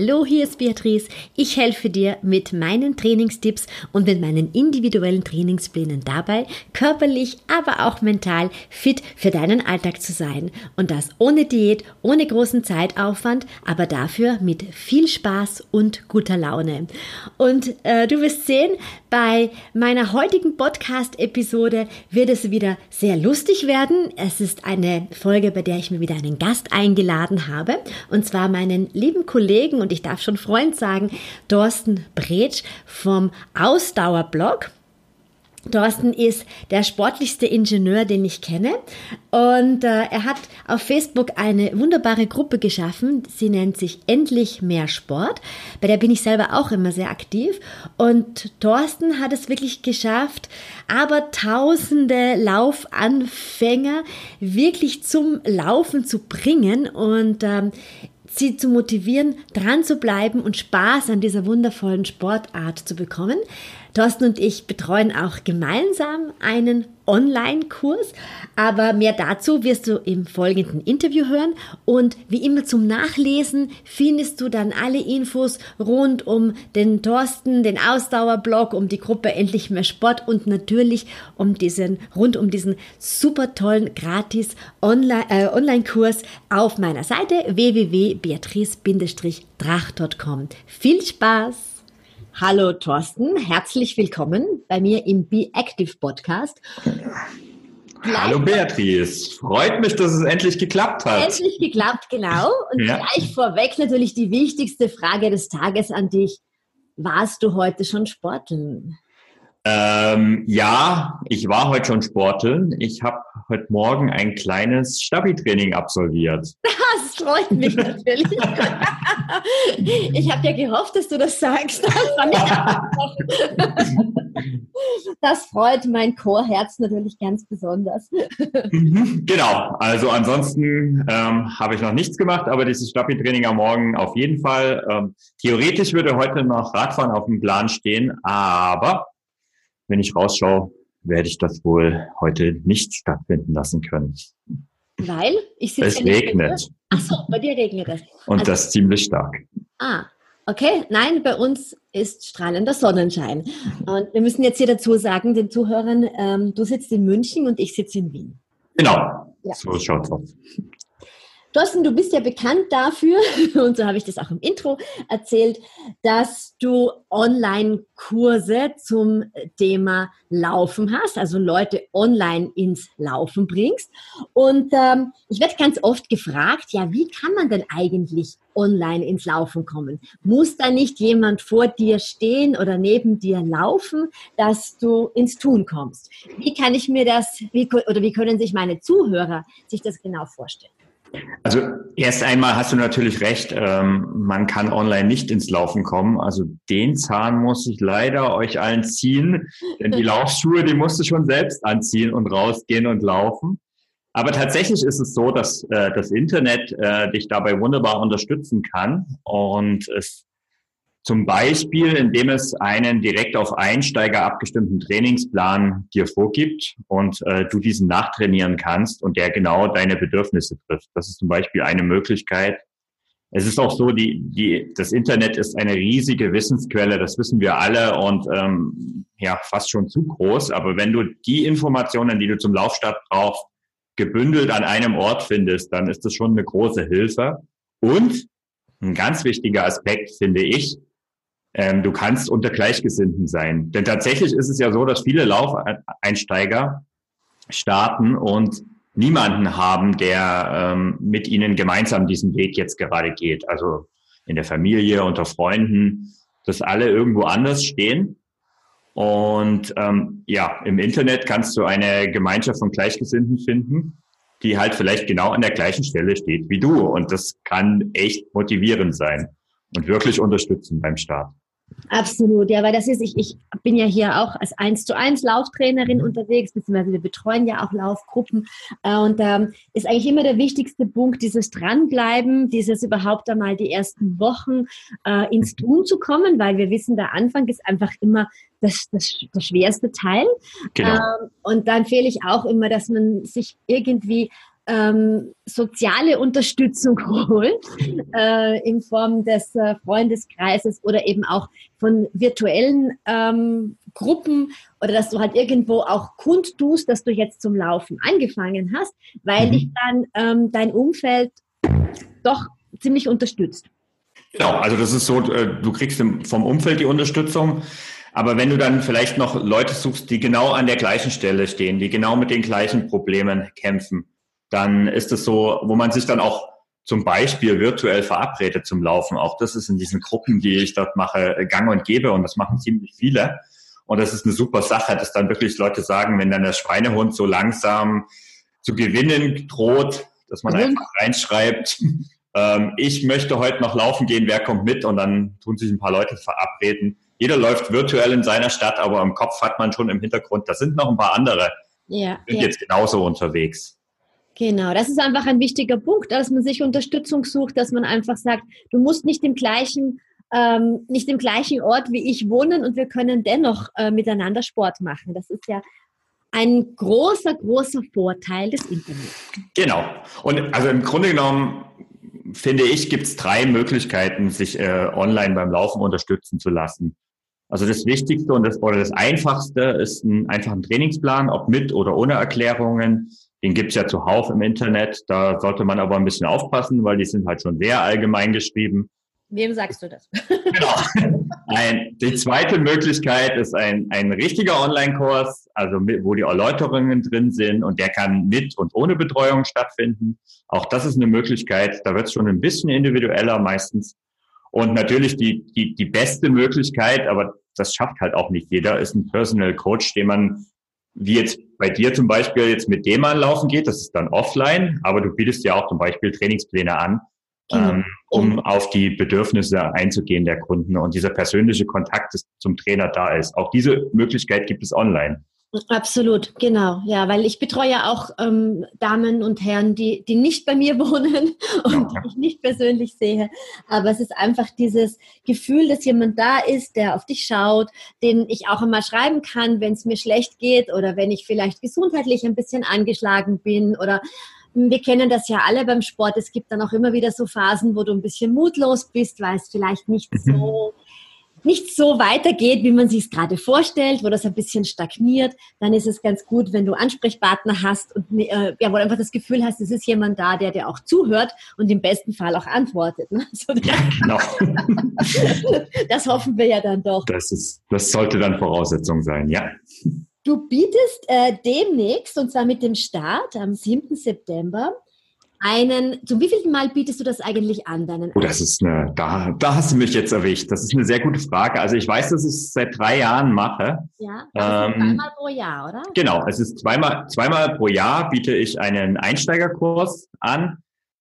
Hallo, hier ist Beatrice. Ich helfe dir mit meinen Trainingstipps und mit meinen individuellen Trainingsplänen dabei, körperlich, aber auch mental fit für deinen Alltag zu sein. Und das ohne Diät, ohne großen Zeitaufwand, aber dafür mit viel Spaß und guter Laune. Und äh, du wirst sehen, bei meiner heutigen Podcast-Episode wird es wieder sehr lustig werden. Es ist eine Folge, bei der ich mir wieder einen Gast eingeladen habe. Und zwar meinen lieben Kollegen und ich darf schon Freund sagen, Thorsten Bretsch vom Ausdauerblog. Thorsten ist der sportlichste Ingenieur, den ich kenne. Und äh, er hat auf Facebook eine wunderbare Gruppe geschaffen. Sie nennt sich Endlich mehr Sport. Bei der bin ich selber auch immer sehr aktiv. Und Thorsten hat es wirklich geschafft, aber tausende Laufanfänger wirklich zum Laufen zu bringen. Und ähm, sie zu motivieren, dran zu bleiben und Spaß an dieser wundervollen Sportart zu bekommen. Thorsten und ich betreuen auch gemeinsam einen Online-Kurs, aber mehr dazu wirst du im folgenden Interview hören und wie immer zum Nachlesen findest du dann alle Infos rund um den Thorsten, den Ausdauerblog, um die Gruppe Endlich mehr Sport und natürlich um diesen, rund um diesen super tollen gratis äh, Online-Kurs auf meiner Seite www.beatrice-drach.com. Viel Spaß! Hallo Thorsten, herzlich willkommen bei mir im Be Active Podcast. Hallo Beatrice, freut mich, dass es endlich geklappt hat. Endlich geklappt, genau. Und ja. gleich vorweg natürlich die wichtigste Frage des Tages an dich. Warst du heute schon sporteln? Ähm, ja, ich war heute schon sporteln. Ich habe heute Morgen ein kleines Stabi-Training absolviert. Das freut mich natürlich. ich habe ja gehofft, dass du das sagst. Das freut mein Chorherz natürlich ganz besonders. Mhm, genau, also ansonsten ähm, habe ich noch nichts gemacht, aber dieses Stabi-Training am Morgen auf jeden Fall. Ähm, theoretisch würde heute noch Radfahren auf dem Plan stehen, aber wenn ich rausschaue, werde ich das wohl heute nicht stattfinden lassen können. Weil? Ich sitze es regnet. Ach so, bei dir regnet es. Und also, das ziemlich stark. Ah, okay. Nein, bei uns ist strahlender Sonnenschein. Und wir müssen jetzt hier dazu sagen, den Zuhörern, ähm, du sitzt in München und ich sitze in Wien. Genau, ja. so schaut's aus. Thorsten, du bist ja bekannt dafür, und so habe ich das auch im Intro erzählt, dass du Online-Kurse zum Thema Laufen hast, also Leute online ins Laufen bringst. Und ähm, ich werde ganz oft gefragt, ja, wie kann man denn eigentlich online ins Laufen kommen? Muss da nicht jemand vor dir stehen oder neben dir laufen, dass du ins Tun kommst? Wie kann ich mir das, wie, oder wie können sich meine Zuhörer sich das genau vorstellen? Also erst einmal hast du natürlich recht, ähm, man kann online nicht ins Laufen kommen. Also den Zahn muss ich leider euch allen ziehen, denn die Laufschuhe, die musst du schon selbst anziehen und rausgehen und laufen. Aber tatsächlich ist es so, dass äh, das Internet äh, dich dabei wunderbar unterstützen kann und es zum Beispiel, indem es einen direkt auf Einsteiger abgestimmten Trainingsplan dir vorgibt und äh, du diesen nachtrainieren kannst und der genau deine Bedürfnisse trifft. Das ist zum Beispiel eine Möglichkeit. Es ist auch so, die, die, das Internet ist eine riesige Wissensquelle, das wissen wir alle und ähm, ja, fast schon zu groß. Aber wenn du die Informationen, die du zum Laufstart brauchst, gebündelt an einem Ort findest, dann ist das schon eine große Hilfe. Und ein ganz wichtiger Aspekt, finde ich, ähm, du kannst unter Gleichgesinnten sein. Denn tatsächlich ist es ja so, dass viele Laufeinsteiger starten und niemanden haben, der ähm, mit ihnen gemeinsam diesen Weg jetzt gerade geht. Also in der Familie, unter Freunden, dass alle irgendwo anders stehen. Und ähm, ja, im Internet kannst du eine Gemeinschaft von Gleichgesinnten finden, die halt vielleicht genau an der gleichen Stelle steht wie du. Und das kann echt motivierend sein und wirklich unterstützen beim Start. Absolut, ja, weil das ist, ich, ich bin ja hier auch als 1 zu 1 Lauftrainerin unterwegs, beziehungsweise wir betreuen ja auch Laufgruppen. Äh, und da ähm, ist eigentlich immer der wichtigste Punkt, dieses Dranbleiben, dieses überhaupt einmal die ersten Wochen äh, ins Tun zu kommen, weil wir wissen, der Anfang ist einfach immer das, das, das schwerste Teil. Genau. Ähm, und da empfehle ich auch immer, dass man sich irgendwie ähm, soziale Unterstützung holt äh, in Form des äh, Freundeskreises oder eben auch von virtuellen ähm, Gruppen oder dass du halt irgendwo auch kundtust, dass du jetzt zum Laufen angefangen hast, weil mhm. dich dann ähm, dein Umfeld doch ziemlich unterstützt. Genau, also das ist so, äh, du kriegst vom Umfeld die Unterstützung. Aber wenn du dann vielleicht noch Leute suchst, die genau an der gleichen Stelle stehen, die genau mit den gleichen Problemen kämpfen, dann ist es so, wo man sich dann auch zum Beispiel virtuell verabredet zum Laufen. Auch das ist in diesen Gruppen, die ich dort mache, gang und gebe und das machen ziemlich viele. Und das ist eine super Sache, dass dann wirklich Leute sagen, wenn dann der Schweinehund so langsam zu gewinnen droht, dass man mhm. einfach reinschreibt, ähm, ich möchte heute noch laufen gehen, wer kommt mit? Und dann tun sich ein paar Leute verabreden. Jeder läuft virtuell in seiner Stadt, aber im Kopf hat man schon im Hintergrund, da sind noch ein paar andere, ja, sind ja. jetzt genauso unterwegs. Genau, das ist einfach ein wichtiger Punkt, dass man sich Unterstützung sucht, dass man einfach sagt, du musst nicht im gleichen, ähm, nicht im gleichen Ort wie ich wohnen und wir können dennoch äh, miteinander Sport machen. Das ist ja ein großer, großer Vorteil des Internets. Genau. Und also im Grunde genommen finde ich, gibt es drei Möglichkeiten, sich äh, online beim Laufen unterstützen zu lassen. Also das Wichtigste und das, oder das Einfachste ist ein, einfach ein Trainingsplan, ob mit oder ohne Erklärungen. Den gibt's ja zuhauf im Internet. Da sollte man aber ein bisschen aufpassen, weil die sind halt schon sehr allgemein geschrieben. Wem sagst du das? Genau. Ein, die zweite Möglichkeit ist ein, ein richtiger Online-Kurs, also mit, wo die Erläuterungen drin sind und der kann mit und ohne Betreuung stattfinden. Auch das ist eine Möglichkeit. Da wird es schon ein bisschen individueller meistens. Und natürlich die, die, die beste Möglichkeit, aber das schafft halt auch nicht jeder, ist ein Personal Coach, den man wie jetzt bei dir zum Beispiel jetzt mit dem anlaufen geht, das ist dann offline, aber du bietest ja auch zum Beispiel Trainingspläne an, genau. ähm, um auf die Bedürfnisse einzugehen der Kunden und dieser persönliche Kontakt zum Trainer da ist. Auch diese Möglichkeit gibt es online. Absolut, genau. Ja, weil ich betreue ja auch ähm, Damen und Herren, die, die nicht bei mir wohnen und ja. die ich nicht persönlich sehe. Aber es ist einfach dieses Gefühl, dass jemand da ist, der auf dich schaut, den ich auch einmal schreiben kann, wenn es mir schlecht geht oder wenn ich vielleicht gesundheitlich ein bisschen angeschlagen bin oder wir kennen das ja alle beim Sport. Es gibt dann auch immer wieder so Phasen, wo du ein bisschen mutlos bist, weil es vielleicht nicht mhm. so nicht so weitergeht, wie man sich es gerade vorstellt, wo das ein bisschen stagniert, dann ist es ganz gut, wenn du Ansprechpartner hast und äh, ja, wo du einfach das Gefühl hast, es ist jemand da, der dir auch zuhört und im besten Fall auch antwortet. Ne? So, ja, genau. das hoffen wir ja dann doch. Das, ist, das sollte dann Voraussetzung sein, ja. Du bietest äh, demnächst, und zwar mit dem Start am 7. September, einen, zum wievielten Mal bietest du das eigentlich an? Deinen oh, das ist eine, da, da hast du mich jetzt erwischt. Das ist eine sehr gute Frage. Also ich weiß, dass ich es seit drei Jahren mache. Ja, also ähm, zweimal pro Jahr, oder? Genau, es ist zweimal, zweimal pro Jahr biete ich einen Einsteigerkurs an.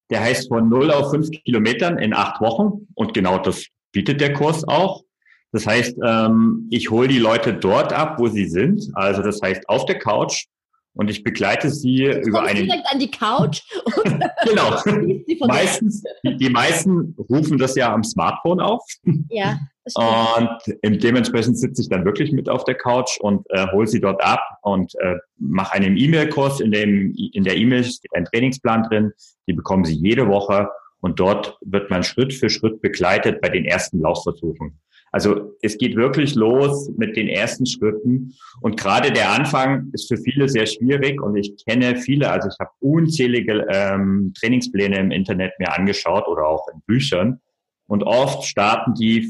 Der heißt von 0 auf 5 Kilometern in acht Wochen. Und genau das bietet der Kurs auch. Das heißt, ähm, ich hole die Leute dort ab, wo sie sind. Also das heißt auf der Couch und ich begleite sie Jetzt über einen. direkt an die Couch. genau. Meistens, die meisten rufen das ja am Smartphone auf. Ja. Und dementsprechend sitze ich dann wirklich mit auf der Couch und äh, hole sie dort ab und äh, mache einen E-Mail-Kurs. In, dem, in der E-Mail steht ein Trainingsplan drin. Die bekommen sie jede Woche und dort wird man Schritt für Schritt begleitet bei den ersten Laufversuchen. Also es geht wirklich los mit den ersten Schritten. Und gerade der Anfang ist für viele sehr schwierig. Und ich kenne viele, also ich habe unzählige ähm, Trainingspläne im Internet mir angeschaut oder auch in Büchern. Und oft starten die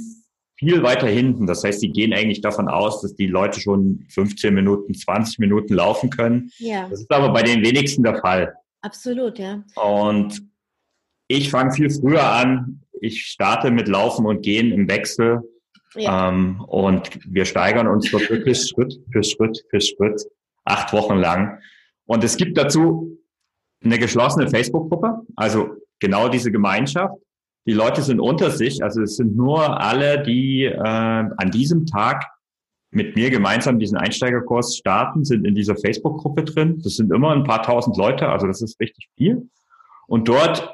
viel weiter hinten. Das heißt, die gehen eigentlich davon aus, dass die Leute schon 15 Minuten, 20 Minuten laufen können. Ja. Das ist aber bei den wenigsten der Fall. Absolut, ja. Und ich fange viel früher an. Ich starte mit Laufen und Gehen im Wechsel ja. Ähm, und wir steigern uns dort wirklich Schritt für Schritt für Schritt, acht Wochen lang. Und es gibt dazu eine geschlossene Facebook-Gruppe, also genau diese Gemeinschaft, die Leute sind unter sich. Also es sind nur alle, die äh, an diesem Tag mit mir gemeinsam diesen Einsteigerkurs starten, sind in dieser Facebook-Gruppe drin. Das sind immer ein paar tausend Leute, also das ist richtig viel. Und dort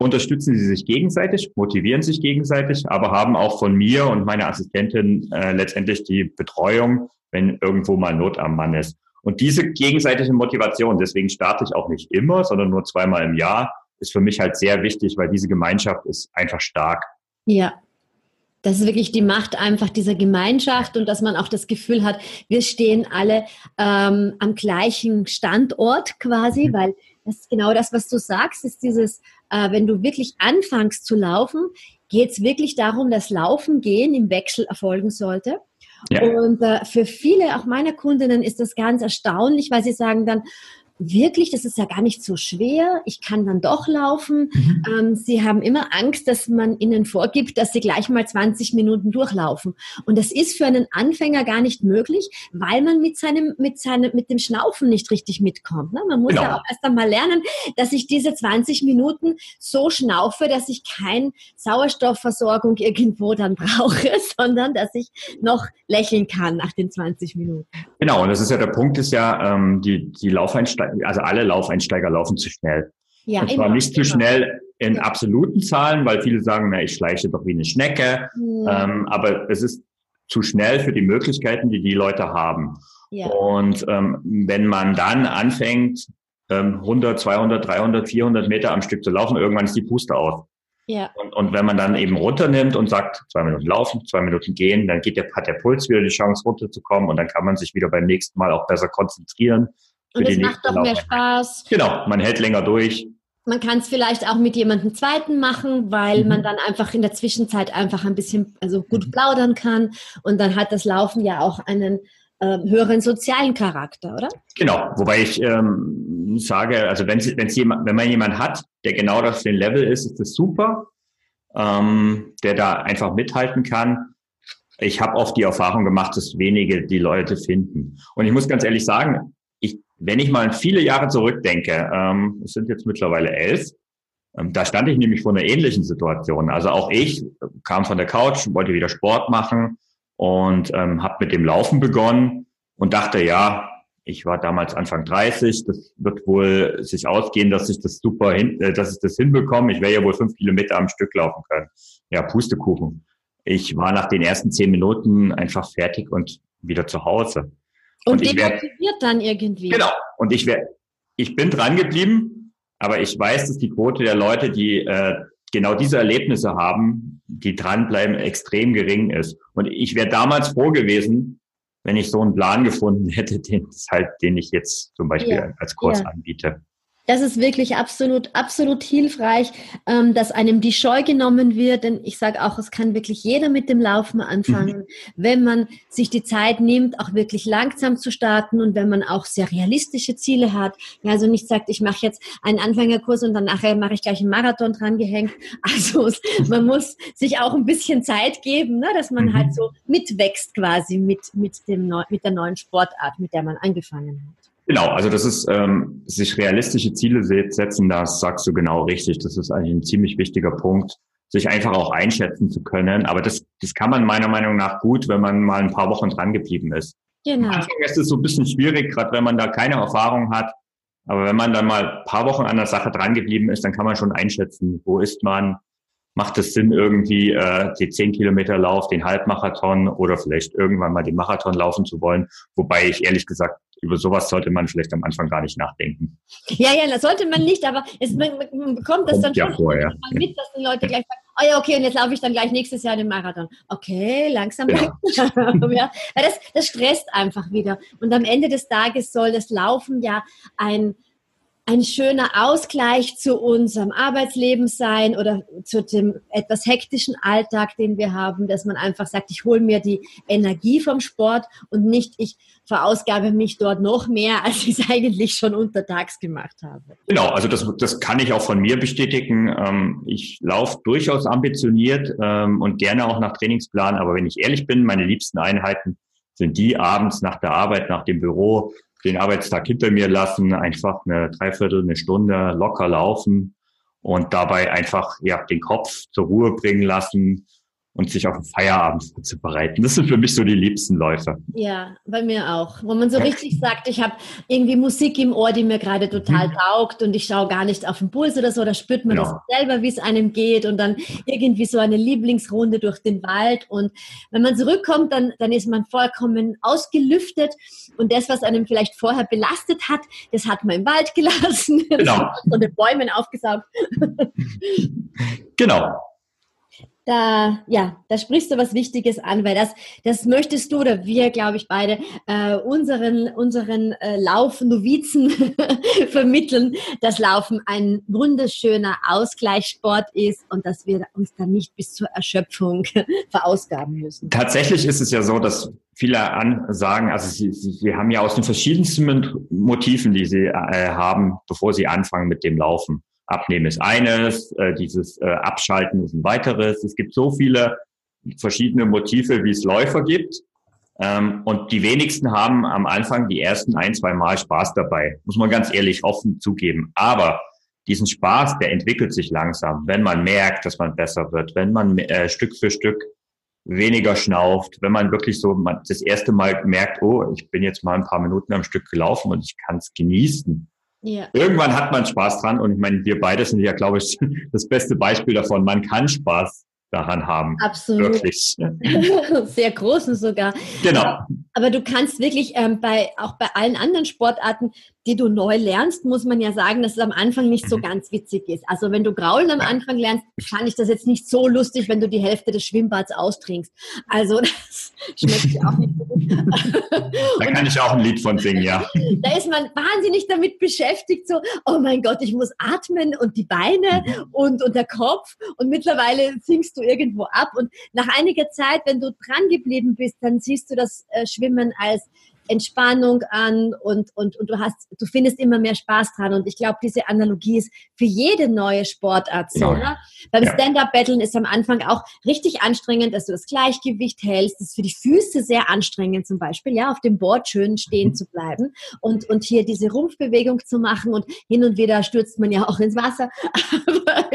unterstützen sie sich gegenseitig, motivieren sich gegenseitig, aber haben auch von mir und meiner Assistentin äh, letztendlich die Betreuung, wenn irgendwo mal Not am Mann ist. Und diese gegenseitige Motivation, deswegen starte ich auch nicht immer, sondern nur zweimal im Jahr, ist für mich halt sehr wichtig, weil diese Gemeinschaft ist einfach stark. Ja, das ist wirklich die Macht einfach dieser Gemeinschaft und dass man auch das Gefühl hat, wir stehen alle ähm, am gleichen Standort quasi, mhm. weil das ist genau das, was du sagst, ist dieses, äh, wenn du wirklich anfängst zu laufen, geht es wirklich darum, dass Laufen gehen im Wechsel erfolgen sollte. Ja. Und äh, für viele, auch meiner Kundinnen, ist das ganz erstaunlich, weil sie sagen dann, wirklich, das ist ja gar nicht so schwer, ich kann dann doch laufen. Mhm. Ähm, sie haben immer Angst, dass man ihnen vorgibt, dass sie gleich mal 20 Minuten durchlaufen. Und das ist für einen Anfänger gar nicht möglich, weil man mit seinem, mit seinem, mit dem Schnaufen nicht richtig mitkommt. Ne? Man muss genau. ja auch erst einmal lernen, dass ich diese 20 Minuten so schnaufe, dass ich keine Sauerstoffversorgung irgendwo dann brauche, sondern dass ich noch lächeln kann nach den 20 Minuten. Genau, und das ist ja der Punkt, ist ja, ähm, die, die Laufeinsteiger also alle Laufeinsteiger laufen zu schnell. Ja, und zwar immer, nicht zu immer. schnell in absoluten Zahlen, weil viele sagen, na, ich schleiche doch wie eine Schnecke. Ja. Ähm, aber es ist zu schnell für die Möglichkeiten, die die Leute haben. Ja. Und ähm, wenn man dann anfängt, ähm, 100, 200, 300, 400 Meter am Stück zu laufen, irgendwann ist die Puste aus. Ja. Und, und wenn man dann eben runternimmt und sagt, zwei Minuten laufen, zwei Minuten gehen, dann geht der, hat der Puls wieder die Chance runterzukommen und dann kann man sich wieder beim nächsten Mal auch besser konzentrieren und es macht doch mehr Spaß. Genau, man hält länger durch. Man kann es vielleicht auch mit jemandem zweiten machen, weil mhm. man dann einfach in der Zwischenzeit einfach ein bisschen also gut mhm. plaudern kann. Und dann hat das Laufen ja auch einen äh, höheren sozialen Charakter, oder? Genau, wobei ich ähm, sage, also wenn wenn's jemand, wenn man jemanden hat, der genau auf dem Level ist, ist das super, ähm, der da einfach mithalten kann. Ich habe oft die Erfahrung gemacht, dass wenige die Leute finden. Und ich muss ganz ehrlich sagen, wenn ich mal viele Jahre zurückdenke, ähm, es sind jetzt mittlerweile elf, ähm, da stand ich nämlich vor einer ähnlichen Situation. Also auch ich kam von der Couch, wollte wieder Sport machen und ähm, habe mit dem Laufen begonnen und dachte, ja, ich war damals Anfang 30, das wird wohl sich ausgehen, dass ich das super hin, äh, dass ich das hinbekomme. Ich werde ja wohl fünf Kilometer am Stück laufen können. Ja, Pustekuchen. Ich war nach den ersten zehn Minuten einfach fertig und wieder zu Hause. Und, und demotiviert dann irgendwie. Genau. Und ich wär, ich bin dran geblieben, aber ich weiß, dass die Quote der Leute, die äh, genau diese Erlebnisse haben, die dranbleiben, extrem gering ist. Und ich wäre damals froh gewesen, wenn ich so einen Plan gefunden hätte, den, halt, den ich jetzt zum Beispiel ja. als Kurs ja. anbiete. Das ist wirklich absolut, absolut hilfreich, ähm, dass einem die Scheu genommen wird. Denn ich sage auch, es kann wirklich jeder mit dem Laufen anfangen, mhm. wenn man sich die Zeit nimmt, auch wirklich langsam zu starten und wenn man auch sehr realistische Ziele hat. Ja, also nicht sagt, ich mache jetzt einen Anfängerkurs und dann nachher mache ich gleich einen Marathon dran gehängt. Also man muss sich auch ein bisschen Zeit geben, ne, dass man mhm. halt so mitwächst quasi mit, mit, dem, mit der neuen Sportart, mit der man angefangen hat. Genau, also das ist ähm, sich realistische Ziele setzen, das sagst du genau richtig. Das ist eigentlich ein ziemlich wichtiger Punkt, sich einfach auch einschätzen zu können. Aber das, das kann man meiner Meinung nach gut, wenn man mal ein paar Wochen dran geblieben ist. Genau. Am Anfang ist es so ein bisschen schwierig, gerade wenn man da keine Erfahrung hat. Aber wenn man dann mal ein paar Wochen an der Sache dran geblieben ist, dann kann man schon einschätzen, wo ist man, macht es Sinn, irgendwie äh, die 10 Kilometer Lauf, den Halbmarathon oder vielleicht irgendwann mal den Marathon laufen zu wollen. Wobei ich ehrlich gesagt über sowas sollte man vielleicht am Anfang gar nicht nachdenken. Ja, ja, das sollte man nicht, aber es, man, man bekommt das Kommt dann schon vor, ja. mit, dass die Leute gleich sagen, oh ja, okay, und jetzt laufe ich dann gleich nächstes Jahr den Marathon. Okay, langsam, ja. langsam. ja. Weil das, das stresst einfach wieder. Und am Ende des Tages soll das Laufen ja ein ein schöner Ausgleich zu unserem Arbeitsleben sein oder zu dem etwas hektischen Alltag, den wir haben, dass man einfach sagt, ich hole mir die Energie vom Sport und nicht ich verausgabe mich dort noch mehr, als ich es eigentlich schon untertags gemacht habe. Genau, also das, das kann ich auch von mir bestätigen. Ähm, ich laufe durchaus ambitioniert ähm, und gerne auch nach Trainingsplan, aber wenn ich ehrlich bin, meine liebsten Einheiten sind die abends nach der Arbeit, nach dem Büro, den Arbeitstag hinter mir lassen, einfach eine Dreiviertel, eine Stunde locker laufen und dabei einfach ja den Kopf zur Ruhe bringen lassen und sich auf den Feierabend vorzubereiten. Das sind für mich so die liebsten Läufe. Ja, bei mir auch. Wo man so richtig sagt, ich habe irgendwie Musik im Ohr, die mir gerade total mhm. taugt und ich schaue gar nicht auf den Puls oder so, da spürt man genau. das selber, wie es einem geht und dann irgendwie so eine Lieblingsrunde durch den Wald und wenn man zurückkommt, dann, dann ist man vollkommen ausgelüftet und das, was einem vielleicht vorher belastet hat, das hat man im Wald gelassen, genau. von den Bäumen aufgesaugt. genau da, ja, da sprichst du was Wichtiges an, weil das, das möchtest du oder wir, glaube ich, beide äh, unseren, unseren äh, Laufnovizen vermitteln, dass Laufen ein wunderschöner Ausgleichssport ist und dass wir uns dann nicht bis zur Erschöpfung verausgaben müssen. Tatsächlich ist es ja so, dass viele an sagen, also sie, sie, sie haben ja aus den verschiedensten Motiven, die sie äh, haben, bevor sie anfangen mit dem Laufen. Abnehmen ist eines, äh, dieses äh, Abschalten ist ein weiteres. Es gibt so viele verschiedene Motive, wie es Läufer gibt. Ähm, und die wenigsten haben am Anfang die ersten ein, zwei Mal Spaß dabei. Muss man ganz ehrlich offen zugeben. Aber diesen Spaß, der entwickelt sich langsam, wenn man merkt, dass man besser wird, wenn man äh, Stück für Stück weniger schnauft, wenn man wirklich so man das erste Mal merkt, oh, ich bin jetzt mal ein paar Minuten am Stück gelaufen und ich kann es genießen. Ja. Irgendwann hat man Spaß dran und ich meine, wir beide sind ja, glaube ich, das beste Beispiel davon. Man kann Spaß daran haben. Absolut. Wirklich. Sehr großen sogar. Genau. Aber du kannst wirklich ähm, bei, auch bei allen anderen Sportarten die du neu lernst, muss man ja sagen, dass es am Anfang nicht so mhm. ganz witzig ist. Also wenn du Graulen am Anfang lernst, fand ich das jetzt nicht so lustig, wenn du die Hälfte des Schwimmbads austrinkst. Also das schmeckt ja auch nicht so gut. Da kann ich auch ein Lied von singen, ja. Da ist man wahnsinnig damit beschäftigt, so, oh mein Gott, ich muss atmen und die Beine mhm. und, und der Kopf und mittlerweile singst du irgendwo ab und nach einiger Zeit, wenn du dran geblieben bist, dann siehst du das äh, Schwimmen als Entspannung an und, und, und du hast, du findest immer mehr Spaß dran. Und ich glaube, diese Analogie ist für jede neue Sportart so. Ne? Beim ja. Stand-Up-Battlen ist am Anfang auch richtig anstrengend, dass du das Gleichgewicht hältst. Das ist für die Füße sehr anstrengend, zum Beispiel, ja, auf dem Board schön stehen mhm. zu bleiben und, und hier diese Rumpfbewegung zu machen und hin und wieder stürzt man ja auch ins Wasser. Aber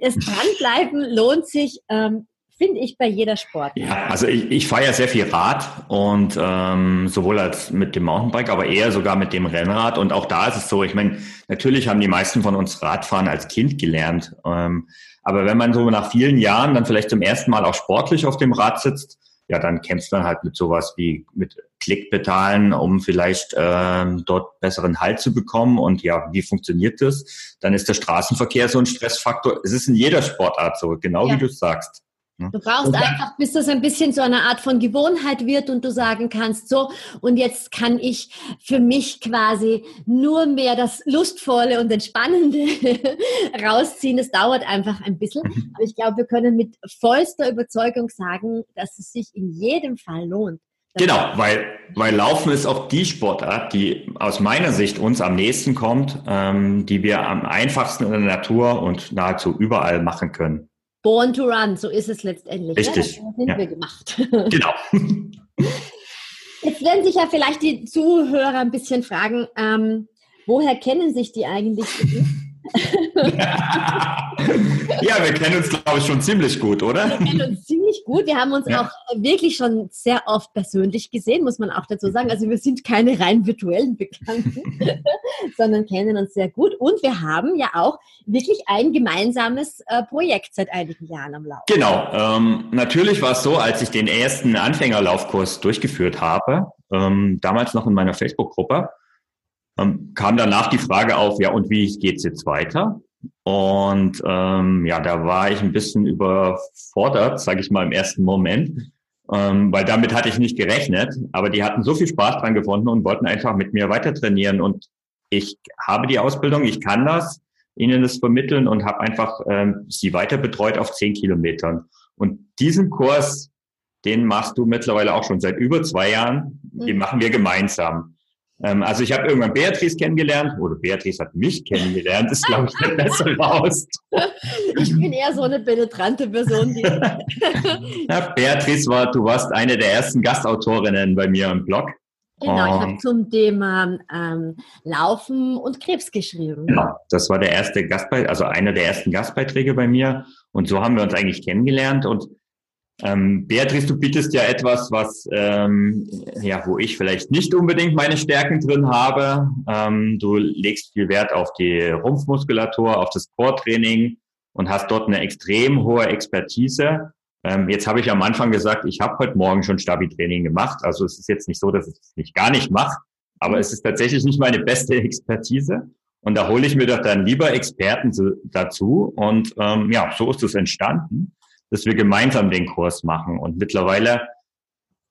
das Dranbleiben lohnt sich. Ähm, finde ich bei jeder Sport. Ja, also ich, ich fahre ja sehr viel Rad und ähm, sowohl als mit dem Mountainbike, aber eher sogar mit dem Rennrad. Und auch da ist es so, ich meine, natürlich haben die meisten von uns Radfahren als Kind gelernt. Ähm, aber wenn man so nach vielen Jahren dann vielleicht zum ersten Mal auch sportlich auf dem Rad sitzt, ja, dann kämpft man halt mit sowas wie mit Klickpedalen, um vielleicht ähm, dort besseren Halt zu bekommen. Und ja, wie funktioniert das? Dann ist der Straßenverkehr so ein Stressfaktor. Es ist in jeder Sportart so, genau ja. wie du sagst. Ne? Du brauchst einfach, bis das ein bisschen so eine Art von Gewohnheit wird und du sagen kannst, so, und jetzt kann ich für mich quasi nur mehr das Lustvolle und Entspannende rausziehen. Das dauert einfach ein bisschen. Mhm. Aber ich glaube, wir können mit vollster Überzeugung sagen, dass es sich in jedem Fall lohnt. Genau, weil, weil Laufen ist auch die Sportart, die aus meiner Sicht uns am nächsten kommt, ähm, die wir am einfachsten in der Natur und nahezu überall machen können. Born to Run, so ist es letztendlich. Ne? Richtig. Ja, das sind ja. wir gemacht. Genau. Jetzt werden sich ja vielleicht die Zuhörer ein bisschen fragen, ähm, woher kennen sich die eigentlich? ja, wir kennen uns, glaube ich, schon ziemlich gut, oder? Wir kennen uns ziemlich gut. Wir haben uns ja. auch wirklich schon sehr oft persönlich gesehen, muss man auch dazu sagen. Also wir sind keine rein virtuellen Bekannten, sondern kennen uns sehr gut. Und wir haben ja auch wirklich ein gemeinsames äh, Projekt seit einigen Jahren am Laufen. Genau. Ähm, natürlich war es so, als ich den ersten Anfängerlaufkurs durchgeführt habe, ähm, damals noch in meiner Facebook-Gruppe, ähm, kam danach die Frage auf, ja, und wie geht's jetzt weiter? Und ähm, ja, da war ich ein bisschen überfordert, sage ich mal im ersten Moment, ähm, weil damit hatte ich nicht gerechnet. Aber die hatten so viel Spaß dran gefunden und wollten einfach mit mir weiter trainieren. Und ich habe die Ausbildung, ich kann das, ihnen das vermitteln und habe einfach ähm, sie weiter betreut auf zehn Kilometern. Und diesen Kurs, den machst du mittlerweile auch schon seit über zwei Jahren. Den mhm. machen wir gemeinsam. Ähm, also ich habe irgendwann Beatrice kennengelernt, oder Beatrice hat mich kennengelernt, ist glaube ich der bessere Ausdruck. Ich bin eher so eine penetrante Person. Die ja, Beatrice war, du warst eine der ersten Gastautorinnen bei mir im Blog. Genau, ich habe zum Thema ähm, Laufen und Krebs geschrieben. Genau, das war der erste Gastbeitrag, also einer der ersten Gastbeiträge bei mir. Und so haben wir uns eigentlich kennengelernt. Und ähm, Beatrice, du bietest ja etwas, was ähm, ja, wo ich vielleicht nicht unbedingt meine Stärken drin habe. Ähm, du legst viel Wert auf die Rumpfmuskulatur, auf das Core-Training und hast dort eine extrem hohe Expertise. Ähm, jetzt habe ich am Anfang gesagt, ich habe heute Morgen schon Stabi-Training gemacht. Also es ist jetzt nicht so, dass ich es nicht gar nicht mache, aber es ist tatsächlich nicht meine beste Expertise. Und da hole ich mir doch dann lieber Experten dazu. Und ähm, ja, so ist es entstanden dass wir gemeinsam den Kurs machen. Und mittlerweile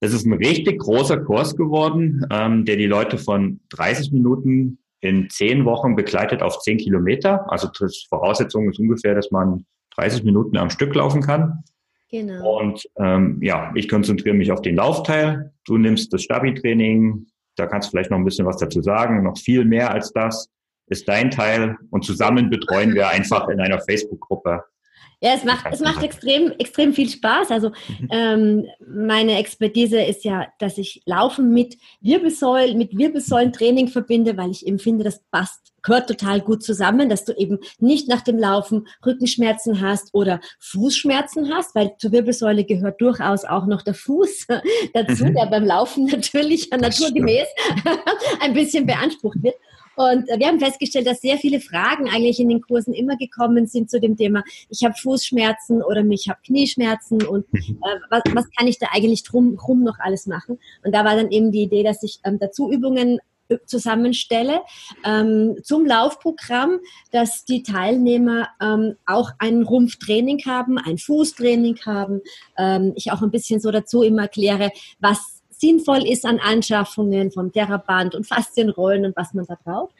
ist es ein richtig großer Kurs geworden, ähm, der die Leute von 30 Minuten in zehn Wochen begleitet auf zehn Kilometer. Also Voraussetzung ist ungefähr, dass man 30 Minuten am Stück laufen kann. Genau. Und ähm, ja, ich konzentriere mich auf den Laufteil. Du nimmst das Stabi-Training. Da kannst du vielleicht noch ein bisschen was dazu sagen. Noch viel mehr als das ist dein Teil. Und zusammen betreuen wir einfach in einer Facebook-Gruppe ja, es macht, es macht extrem, extrem viel Spaß. Also mhm. ähm, meine Expertise ist ja, dass ich Laufen mit Wirbelsäulen, mit Wirbelsäulentraining verbinde, weil ich eben finde, das passt, gehört total gut zusammen, dass du eben nicht nach dem Laufen Rückenschmerzen hast oder Fußschmerzen hast, weil zur Wirbelsäule gehört durchaus auch noch der Fuß dazu, mhm. der beim Laufen natürlich naturgemäß ein bisschen beansprucht wird. Und wir haben festgestellt, dass sehr viele Fragen eigentlich in den Kursen immer gekommen sind zu dem Thema, ich habe Fußschmerzen oder ich habe Knieschmerzen und mhm. äh, was, was kann ich da eigentlich drum, drum noch alles machen? Und da war dann eben die Idee, dass ich ähm, dazu Übungen äh, zusammenstelle ähm, zum Laufprogramm, dass die Teilnehmer ähm, auch ein Rumpftraining haben, ein Fußtraining haben. Ähm, ich auch ein bisschen so dazu immer erkläre, was sinnvoll ist an Anschaffungen von Theraband und Faszienrollen und was man da braucht.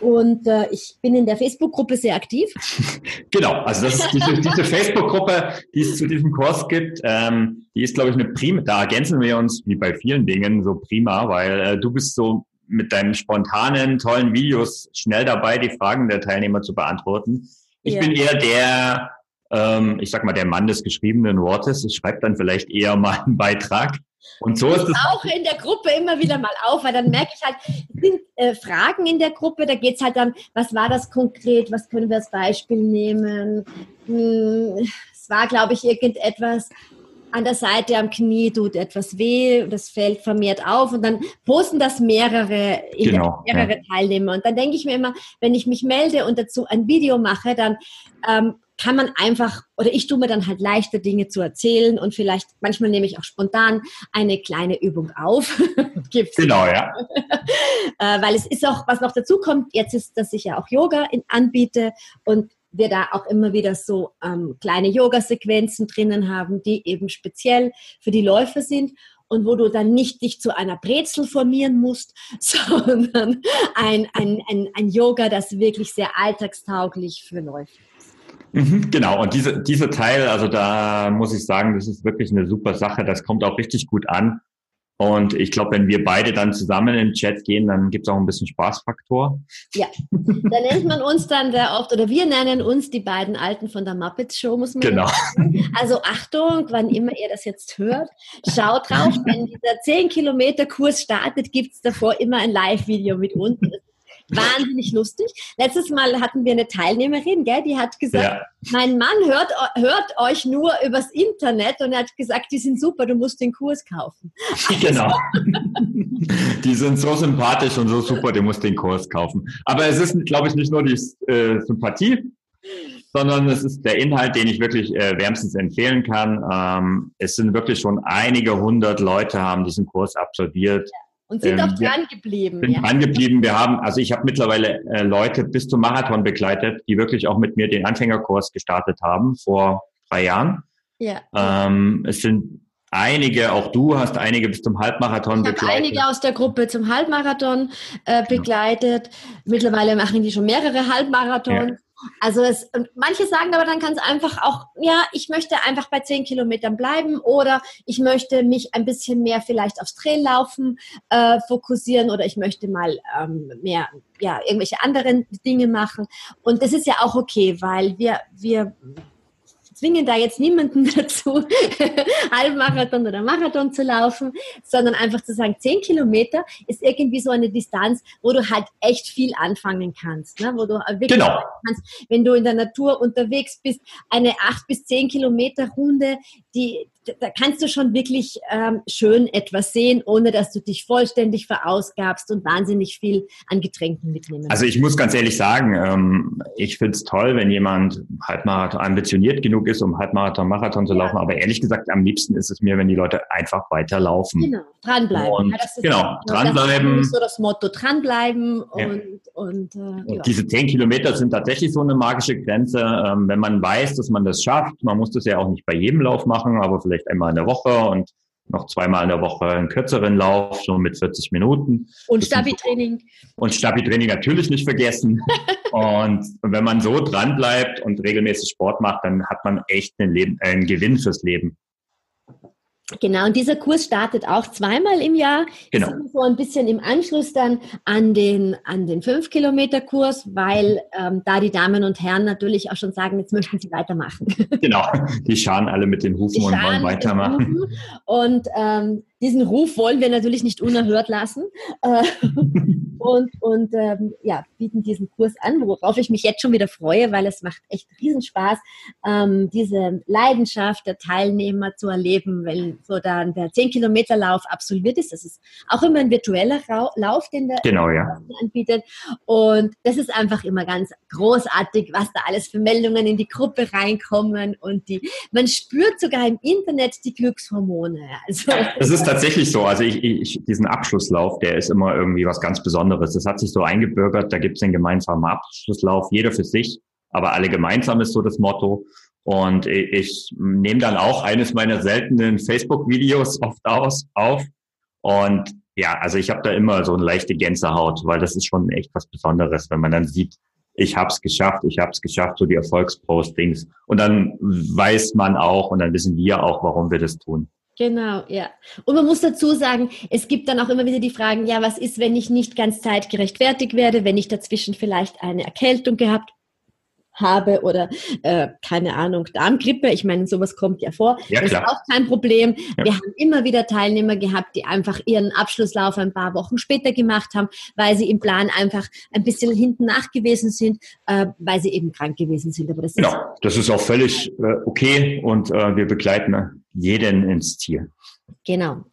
Und äh, ich bin in der Facebook-Gruppe sehr aktiv. genau, also das ist diese, diese Facebook-Gruppe, die es zu diesem Kurs gibt, ähm, die ist, glaube ich, eine prima, da ergänzen wir uns wie bei vielen Dingen so prima, weil äh, du bist so mit deinen spontanen, tollen Videos schnell dabei, die Fragen der Teilnehmer zu beantworten. Ich ja. bin eher der, ähm, ich sag mal, der Mann des geschriebenen Wortes. Ich schreibe dann vielleicht eher mal einen Beitrag. Und so ist es. auch in der Gruppe immer wieder mal auf, weil dann merke ich halt, es sind äh, Fragen in der Gruppe, da geht es halt dann, was war das konkret, was können wir als Beispiel nehmen? Hm, es war, glaube ich, irgendetwas an der Seite am Knie tut etwas weh, das fällt vermehrt auf und dann posten das mehrere, genau, mehrere ja. Teilnehmer. Und dann denke ich mir immer, wenn ich mich melde und dazu ein Video mache, dann ähm, kann man einfach, oder ich tue mir dann halt leichter Dinge zu erzählen und vielleicht, manchmal nehme ich auch spontan eine kleine Übung auf. Gibt's genau, ja. äh, weil es ist auch, was noch dazu kommt, jetzt ist, dass ich ja auch Yoga in, anbiete und wir da auch immer wieder so ähm, kleine Yoga-Sequenzen drinnen haben, die eben speziell für die Läufer sind und wo du dann nicht dich zu einer Brezel formieren musst, sondern ein, ein, ein, ein Yoga, das wirklich sehr alltagstauglich für Läufer Mhm, genau, und diese, dieser Teil, also da muss ich sagen, das ist wirklich eine super Sache. Das kommt auch richtig gut an. Und ich glaube, wenn wir beide dann zusammen in den Chat gehen, dann gibt es auch ein bisschen Spaßfaktor. Ja, da nennt man uns dann sehr oft, oder wir nennen uns die beiden Alten von der Muppets Show, muss man genau. sagen. Also Achtung, wann immer ihr das jetzt hört, schaut drauf, wenn dieser 10 Kilometer Kurs startet, gibt es davor immer ein Live-Video mit uns. Das wahnsinnig lustig. Letztes Mal hatten wir eine Teilnehmerin, gell, die hat gesagt, ja. mein Mann hört, hört euch nur übers Internet und er hat gesagt, die sind super, du musst den Kurs kaufen. Genau. die sind so sympathisch und so super, du musst den Kurs kaufen. Aber es ist, glaube ich, nicht nur die äh, Sympathie, sondern es ist der Inhalt, den ich wirklich äh, wärmstens empfehlen kann. Ähm, es sind wirklich schon einige hundert Leute haben diesen Kurs absolviert. Ja. Und sind ähm, auch dran geblieben. Sind ja. dran geblieben. Wir haben, also ich habe mittlerweile äh, Leute bis zum Marathon begleitet, die wirklich auch mit mir den Anfängerkurs gestartet haben vor drei Jahren. Ja. Ähm, es sind einige, auch du hast einige bis zum Halbmarathon ich begleitet. Einige aus der Gruppe zum Halbmarathon äh, begleitet. Ja. Mittlerweile machen die schon mehrere Halbmarathons. Ja. Also es, manche sagen aber dann es einfach auch, ja, ich möchte einfach bei zehn Kilometern bleiben oder ich möchte mich ein bisschen mehr vielleicht aufs Traillaufen äh, fokussieren oder ich möchte mal ähm, mehr, ja, irgendwelche anderen Dinge machen. Und das ist ja auch okay, weil wir, wir zwingen da jetzt niemanden dazu, Halbmarathon oder Marathon zu laufen, sondern einfach zu sagen, zehn Kilometer ist irgendwie so eine Distanz, wo du halt echt viel anfangen kannst, ne? wo du wirklich genau. kannst, wenn du in der Natur unterwegs bist, eine acht bis zehn Kilometer Runde, die, da kannst du schon wirklich ähm, schön etwas sehen, ohne dass du dich vollständig verausgabst und wahnsinnig viel an Getränken mitnehmen. Also ich muss ganz ehrlich sagen, ähm, ich finde es toll, wenn jemand Halbmarathon ambitioniert genug ist, um Halbmarathon, Marathon zu ja. laufen. Aber ehrlich gesagt, am liebsten ist es mir, wenn die Leute einfach weiterlaufen. Genau, dranbleiben. Und, ja, genau, dranbleiben. Das ist so das Motto, dranbleiben ja. und, und, äh, und diese zehn Kilometer sind tatsächlich so eine magische Grenze. Ähm, wenn man weiß, dass man das schafft, man muss das ja auch nicht bei jedem Lauf machen, aber vielleicht einmal in der Woche und noch zweimal in der Woche einen kürzeren Lauf, so mit 40 Minuten. Und Stabi-Training. Und Stabi-Training natürlich nicht vergessen. und wenn man so dran bleibt und regelmäßig Sport macht, dann hat man echt einen, Leben, einen Gewinn fürs Leben. Genau, und dieser Kurs startet auch zweimal im Jahr. Genau. So ein bisschen im Anschluss dann an den, an den 5-Kilometer-Kurs, weil ähm, da die Damen und Herren natürlich auch schon sagen, jetzt möchten sie weitermachen. Genau, die scharen alle mit den Hufen und wollen weitermachen. Und ähm, diesen Ruf wollen wir natürlich nicht unerhört lassen äh, und, und ähm, ja, bieten diesen Kurs an, worauf ich mich jetzt schon wieder freue, weil es macht echt Riesenspaß, ähm, diese Leidenschaft der Teilnehmer zu erleben, wenn so dann der 10-Kilometer-Lauf absolviert ist. Das ist auch immer ein virtueller Lauf, den der genau, ja. anbietet. Und das ist einfach immer ganz großartig, was da alles für Meldungen in die Gruppe reinkommen und die, man spürt sogar im Internet die Glückshormone. Also, das ist tatsächlich so. Also ich, ich, diesen Abschlusslauf, der ist immer irgendwie was ganz Besonderes. Das hat sich so eingebürgert. Da gibt es den gemeinsamen Abschlusslauf, jeder für sich, aber alle gemeinsam ist so das Motto. Und ich, ich nehme dann auch eines meiner seltenen Facebook-Videos oft aus, auf. Und ja, also ich habe da immer so eine leichte Gänsehaut, weil das ist schon echt was Besonderes, wenn man dann sieht, ich habe es geschafft, ich habe es geschafft, so die Erfolgspostings. Und dann weiß man auch und dann wissen wir auch, warum wir das tun. Genau, ja. Und man muss dazu sagen, es gibt dann auch immer wieder die Fragen, ja, was ist, wenn ich nicht ganz zeitgerecht fertig werde, wenn ich dazwischen vielleicht eine Erkältung gehabt habe oder äh, keine Ahnung, Darmgrippe. Ich meine, sowas kommt ja vor. Ja, das klar. ist auch kein Problem. Ja. Wir haben immer wieder Teilnehmer gehabt, die einfach ihren Abschlusslauf ein paar Wochen später gemacht haben, weil sie im Plan einfach ein bisschen hinten nach gewesen sind, äh, weil sie eben krank gewesen sind. Aber das genau, ist das ist auch völlig äh, okay und äh, wir begleiten jeden ins Ziel. Genau.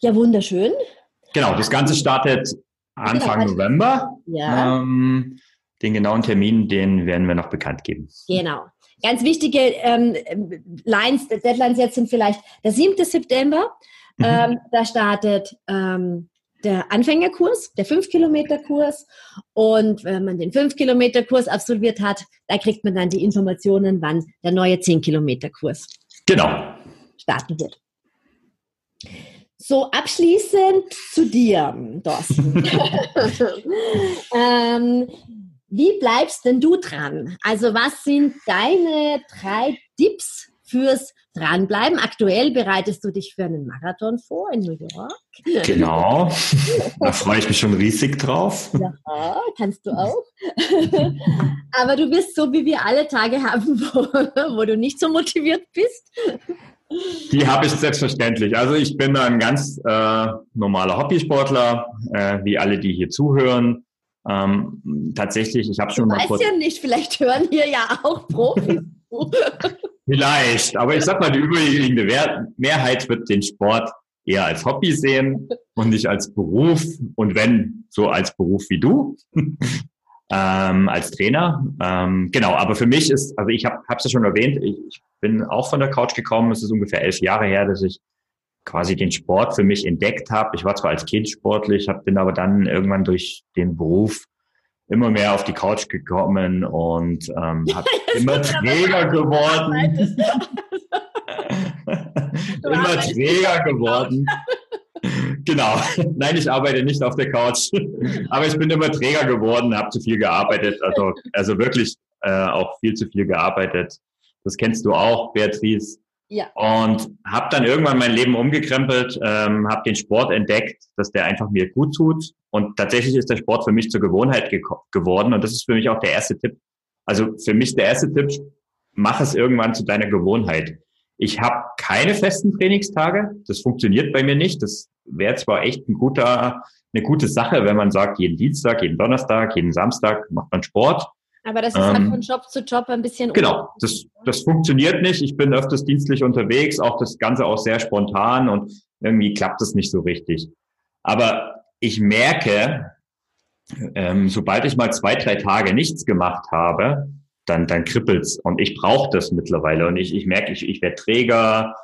Ja, wunderschön. Genau, das Ganze startet Anfang genau. November. Ja. Ähm, den genauen Termin, den werden wir noch bekannt geben. Genau. Ganz wichtige ähm, Lines, Deadlines jetzt sind vielleicht der 7. September. Mhm. Ähm, da startet ähm, der Anfängerkurs, der 5-Kilometer-Kurs. Und wenn man den 5-Kilometer-Kurs absolviert hat, da kriegt man dann die Informationen, wann der neue 10-Kilometer-Kurs genau. Starten wird. So, abschließend zu dir, Dorsten. ähm, wie bleibst denn du dran? Also was sind deine drei Tipps fürs Dranbleiben? Aktuell bereitest du dich für einen Marathon vor in New York. Genau, da freue ich mich schon riesig drauf. Ja, kannst du auch. Aber du bist so, wie wir alle Tage haben, wo, wo du nicht so motiviert bist. Die habe ich selbstverständlich. Also ich bin ein ganz äh, normaler Hobbysportler, äh, wie alle, die hier zuhören. Ähm, tatsächlich, ich habe schon mal kurz. ja nicht, vielleicht hören hier ja auch Profis zu. vielleicht, aber ich sag mal, die überwiegende Mehrheit wird den Sport eher als Hobby sehen und nicht als Beruf. Und wenn, so als Beruf wie du, ähm, als Trainer. Ähm, genau, aber für mich ist, also ich habe es ja schon erwähnt, ich, ich bin auch von der Couch gekommen. Es ist ungefähr elf Jahre her, dass ich quasi den Sport für mich entdeckt habe. Ich war zwar als Kind sportlich, hab, bin aber dann irgendwann durch den Beruf immer mehr auf die Couch gekommen und ähm, habe immer träger geworden. immer träger geworden. Genau. Nein, ich arbeite nicht auf der Couch, aber ich bin immer träger geworden, habe zu viel gearbeitet, also also wirklich äh, auch viel zu viel gearbeitet. Das kennst du auch, Beatrice. Ja. Und habe dann irgendwann mein Leben umgekrempelt, ähm, habe den Sport entdeckt, dass der einfach mir gut tut. Und tatsächlich ist der Sport für mich zur Gewohnheit ge geworden. Und das ist für mich auch der erste Tipp. Also für mich der erste Tipp, mach es irgendwann zu deiner Gewohnheit. Ich habe keine festen Trainingstage. Das funktioniert bei mir nicht. Das wäre zwar echt ein guter, eine gute Sache, wenn man sagt, jeden Dienstag, jeden Donnerstag, jeden Samstag macht man Sport. Aber das ist halt ähm, halt von Job zu Job ein bisschen. Genau, das, das funktioniert nicht. Ich bin öfters dienstlich unterwegs, auch das Ganze auch sehr spontan und irgendwie klappt es nicht so richtig. Aber ich merke, ähm, sobald ich mal zwei, drei Tage nichts gemacht habe, dann, dann kribbelt's. Und ich brauche das mittlerweile. Und ich, ich merke, ich, ich werde träger.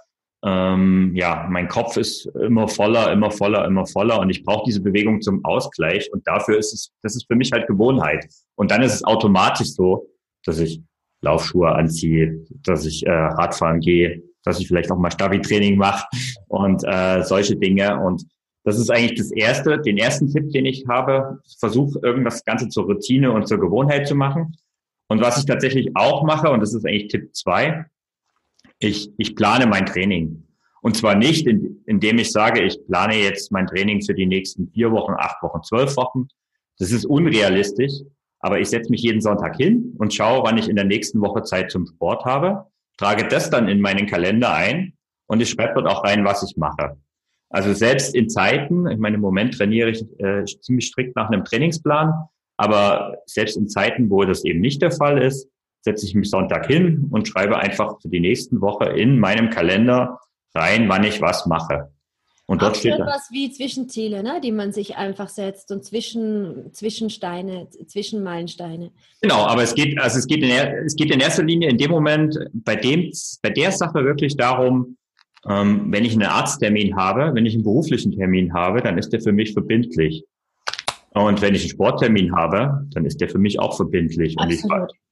Ähm, ja, mein Kopf ist immer voller, immer voller, immer voller. Und ich brauche diese Bewegung zum Ausgleich. Und dafür ist es, das ist für mich halt Gewohnheit. Und dann ist es automatisch so, dass ich Laufschuhe anziehe, dass ich äh, Radfahren gehe, dass ich vielleicht auch mal Stabi-Training mache und äh, solche Dinge. Und das ist eigentlich das Erste, den ersten Tipp, den ich habe. Versuche irgendwas Ganze zur Routine und zur Gewohnheit zu machen. Und was ich tatsächlich auch mache, und das ist eigentlich Tipp zwei, ich, ich plane mein Training. Und zwar nicht, in, indem ich sage, ich plane jetzt mein Training für die nächsten vier Wochen, acht Wochen, zwölf Wochen. Das ist unrealistisch. Aber ich setze mich jeden Sonntag hin und schaue, wann ich in der nächsten Woche Zeit zum Sport habe, trage das dann in meinen Kalender ein und ich schreibe dort auch rein, was ich mache. Also selbst in Zeiten, ich meine, im Moment trainiere ich äh, ziemlich strikt nach einem Trainingsplan, aber selbst in Zeiten, wo das eben nicht der Fall ist, setze ich mich Sonntag hin und schreibe einfach für die nächsten Woche in meinem Kalender rein, wann ich was mache. Und dort Auch steht etwas wie Zwischenziele, ne, die man sich einfach setzt und zwischen, Zwischensteine, Zwischenmeilensteine. Genau, aber es geht, also es geht, in, es geht in erster Linie in dem Moment bei dem, bei der Sache wirklich darum, ähm, wenn ich einen Arzttermin habe, wenn ich einen beruflichen Termin habe, dann ist der für mich verbindlich. Und wenn ich einen Sporttermin habe, dann ist der für mich auch verbindlich. Und ich,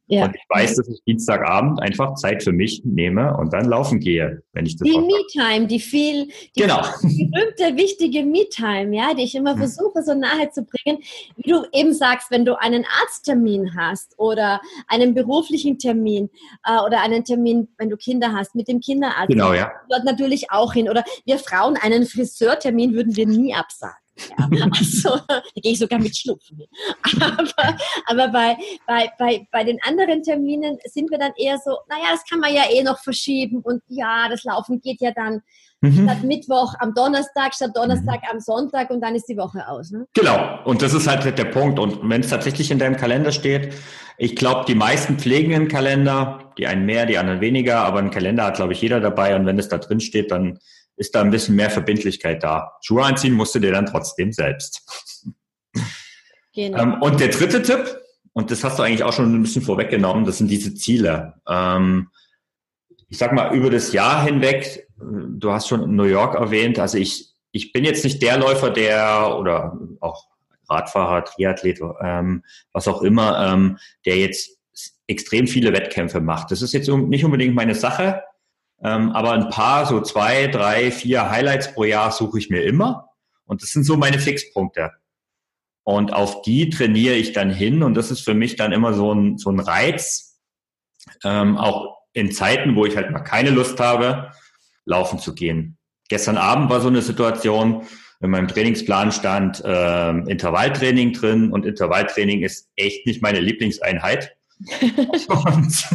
ja. und ich, weiß, dass ich Dienstagabend einfach Zeit für mich nehme und dann laufen gehe, wenn ich das Die Me-Time, die viel, die genau. berühmte, wichtige Me-Time, ja, die ich immer hm. versuche, so nahe zu bringen. Wie du eben sagst, wenn du einen Arzttermin hast oder einen beruflichen Termin äh, oder einen Termin, wenn du Kinder hast, mit dem Kinderarzt. Genau, ja. Dort natürlich auch hin. Oder wir Frauen einen Friseurtermin würden wir nie absagen. Ja, also, da gehe ich sogar mit Schnupfen. Aber, aber bei, bei, bei, bei den anderen Terminen sind wir dann eher so, naja, das kann man ja eh noch verschieben und ja, das Laufen geht ja dann mhm. statt Mittwoch am Donnerstag, statt Donnerstag mhm. am Sonntag und dann ist die Woche aus. Ne? Genau, und das ist halt der Punkt. Und wenn es tatsächlich in deinem Kalender steht, ich glaube, die meisten pflegen einen Kalender, die einen mehr, die anderen weniger, aber einen Kalender hat, glaube ich, jeder dabei und wenn es da drin steht, dann ist da ein bisschen mehr Verbindlichkeit da. Schuhe anziehen musst du dir dann trotzdem selbst. Genau. Ähm, und der dritte Tipp, und das hast du eigentlich auch schon ein bisschen vorweggenommen, das sind diese Ziele. Ähm, ich sag mal, über das Jahr hinweg, du hast schon New York erwähnt, also ich, ich bin jetzt nicht der Läufer, der oder auch Radfahrer, Triathlet, ähm, was auch immer, ähm, der jetzt extrem viele Wettkämpfe macht. Das ist jetzt nicht unbedingt meine Sache. Ähm, aber ein paar, so zwei, drei, vier Highlights pro Jahr suche ich mir immer. Und das sind so meine Fixpunkte. Und auf die trainiere ich dann hin. Und das ist für mich dann immer so ein, so ein Reiz, ähm, auch in Zeiten, wo ich halt mal keine Lust habe, laufen zu gehen. Gestern Abend war so eine Situation, in meinem Trainingsplan stand äh, Intervalltraining drin und Intervalltraining ist echt nicht meine Lieblingseinheit. und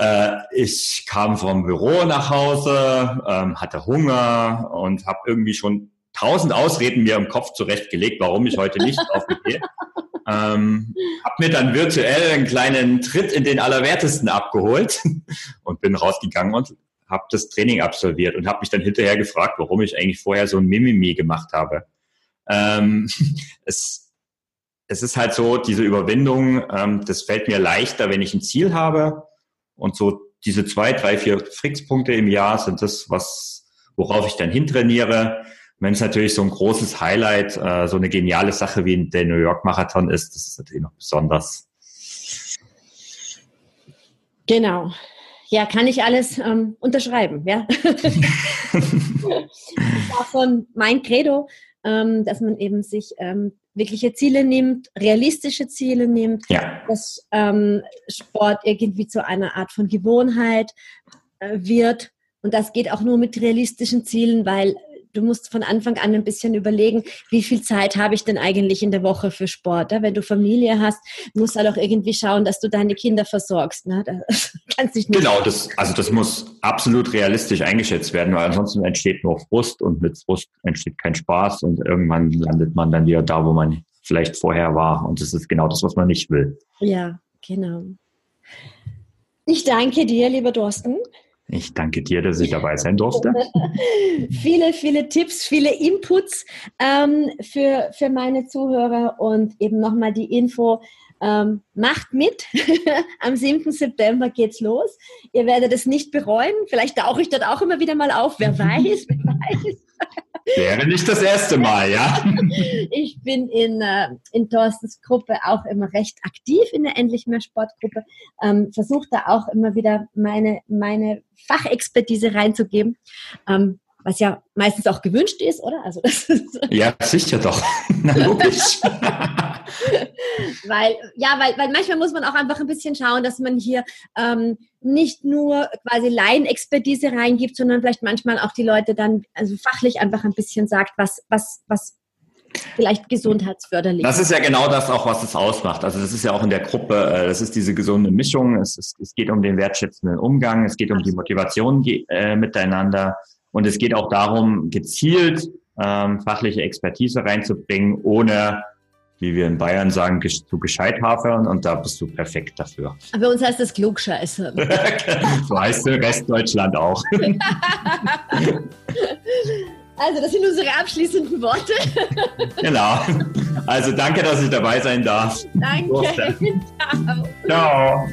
äh, ich kam vom Büro nach Hause, ähm, hatte Hunger und habe irgendwie schon tausend Ausreden mir im Kopf zurechtgelegt, warum ich heute nicht aufgehe. Ähm, hab mir dann virtuell einen kleinen Tritt in den Allerwertesten abgeholt und bin rausgegangen und habe das Training absolviert und habe mich dann hinterher gefragt, warum ich eigentlich vorher so ein Mimimi gemacht habe. Ähm, es, es ist halt so, diese Überwindung, ähm, das fällt mir leichter, wenn ich ein Ziel habe und so diese zwei, drei, vier Fixpunkte im Jahr sind das, was, worauf ich dann hintrainiere. Wenn es natürlich so ein großes Highlight, äh, so eine geniale Sache wie der New York Marathon ist, das ist natürlich noch besonders. Genau. Ja, kann ich alles ähm, unterschreiben, ja. das auch von mein Credo, dass man eben sich ähm, wirkliche Ziele nimmt, realistische Ziele nimmt, ja. dass ähm, Sport irgendwie zu einer Art von Gewohnheit äh, wird. Und das geht auch nur mit realistischen Zielen, weil du musst von Anfang an ein bisschen überlegen, wie viel Zeit habe ich denn eigentlich in der Woche für Sport? Ja? Wenn du Familie hast, musst du halt auch irgendwie schauen, dass du deine Kinder versorgst. Ne? Das kannst dich nicht genau, das, also das muss absolut realistisch eingeschätzt werden, weil ansonsten entsteht nur Frust und mit Frust entsteht kein Spaß und irgendwann landet man dann wieder da, wo man vielleicht vorher war. Und das ist genau das, was man nicht will. Ja, genau. Ich danke dir, lieber Dorsten. Ich danke dir, dass ich dabei sein durfte. viele, viele Tipps, viele Inputs ähm, für, für meine Zuhörer und eben nochmal die Info. Ähm, macht mit. Am 7. September geht's los. Ihr werdet es nicht bereuen. Vielleicht tauche ich dort auch immer wieder mal auf. Wer weiß, wer weiß. Wäre nicht das erste Mal, ja. ich bin in, äh, in Thorstens Gruppe auch immer recht aktiv in der Endlich mehr Sportgruppe. Ähm, Versuche da auch immer wieder meine, meine Fachexpertise reinzugeben. Ähm, was ja meistens auch gewünscht ist, oder? Also das ist ja, sicher doch. Na, logisch. weil, ja, weil, weil manchmal muss man auch einfach ein bisschen schauen, dass man hier ähm, nicht nur quasi Laienexpertise reingibt, sondern vielleicht manchmal auch die Leute dann also fachlich einfach ein bisschen sagt, was, was, was vielleicht gesundheitsförderlich. Das ist ja genau das auch, was es ausmacht. Also das ist ja auch in der Gruppe, äh, das ist diese gesunde Mischung. Es, ist, es geht um den wertschätzenden Umgang, es geht um die Motivation äh, miteinander und es geht auch darum, gezielt ähm, fachliche Expertise reinzubringen, ohne wie wir in Bayern sagen, zu gescheit hafern und da bist du perfekt dafür. Aber bei uns heißt das Klugscheiße. so heißt der Rest Deutschland auch. also, das sind unsere abschließenden Worte. genau. Also, danke, dass ich dabei sein darf. Danke. Ciao. Ciao.